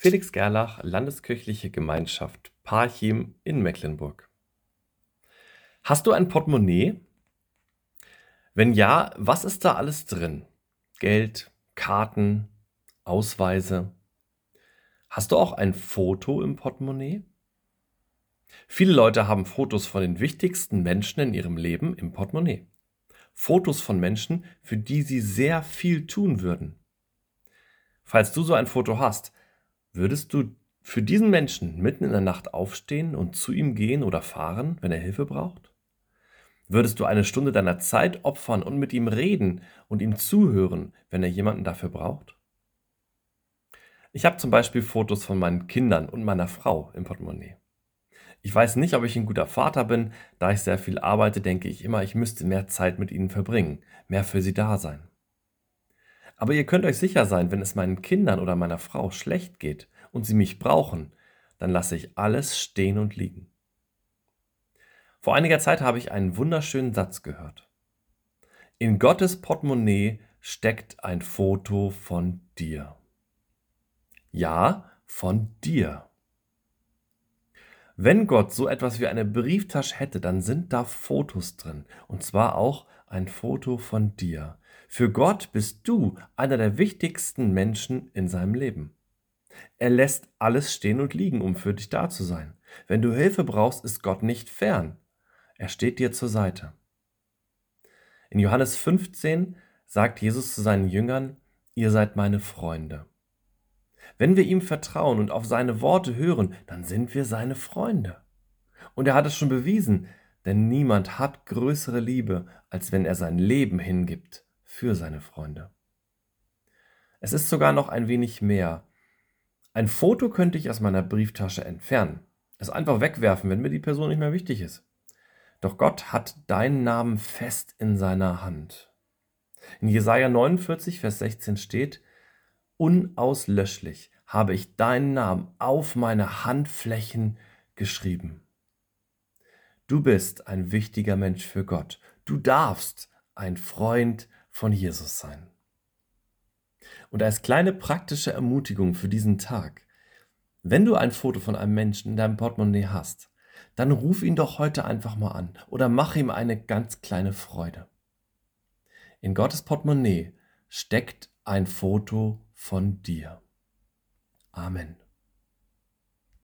Felix Gerlach, Landeskirchliche Gemeinschaft Parchim in Mecklenburg. Hast du ein Portemonnaie? Wenn ja, was ist da alles drin? Geld, Karten, Ausweise. Hast du auch ein Foto im Portemonnaie? Viele Leute haben Fotos von den wichtigsten Menschen in ihrem Leben im Portemonnaie. Fotos von Menschen, für die sie sehr viel tun würden. Falls du so ein Foto hast, würdest du für diesen Menschen mitten in der Nacht aufstehen und zu ihm gehen oder fahren, wenn er Hilfe braucht? Würdest du eine Stunde deiner Zeit opfern und mit ihm reden und ihm zuhören, wenn er jemanden dafür braucht? Ich habe zum Beispiel Fotos von meinen Kindern und meiner Frau im Portemonnaie. Ich weiß nicht, ob ich ein guter Vater bin. Da ich sehr viel arbeite, denke ich immer, ich müsste mehr Zeit mit ihnen verbringen, mehr für sie da sein. Aber ihr könnt euch sicher sein, wenn es meinen Kindern oder meiner Frau schlecht geht und sie mich brauchen, dann lasse ich alles stehen und liegen. Vor einiger Zeit habe ich einen wunderschönen Satz gehört. In Gottes Portemonnaie steckt ein Foto von dir. Ja, von dir. Wenn Gott so etwas wie eine Brieftasche hätte, dann sind da Fotos drin. Und zwar auch ein Foto von dir. Für Gott bist du einer der wichtigsten Menschen in seinem Leben. Er lässt alles stehen und liegen, um für dich da zu sein. Wenn du Hilfe brauchst, ist Gott nicht fern. Er steht dir zur Seite. In Johannes 15 sagt Jesus zu seinen Jüngern, ihr seid meine Freunde. Wenn wir ihm vertrauen und auf seine Worte hören, dann sind wir seine Freunde. Und er hat es schon bewiesen, denn niemand hat größere Liebe, als wenn er sein Leben hingibt für seine Freunde. Es ist sogar noch ein wenig mehr. Ein Foto könnte ich aus meiner Brieftasche entfernen, es einfach wegwerfen, wenn mir die Person nicht mehr wichtig ist. Doch Gott hat deinen Namen fest in seiner Hand. In Jesaja 49, Vers 16 steht, Unauslöschlich habe ich deinen Namen auf meine Handflächen geschrieben. Du bist ein wichtiger Mensch für Gott. Du darfst ein Freund von Jesus sein. Und als kleine praktische Ermutigung für diesen Tag, wenn du ein Foto von einem Menschen in deinem Portemonnaie hast, dann ruf ihn doch heute einfach mal an oder mach ihm eine ganz kleine Freude. In Gottes Portemonnaie steckt ein Foto von dir. Amen.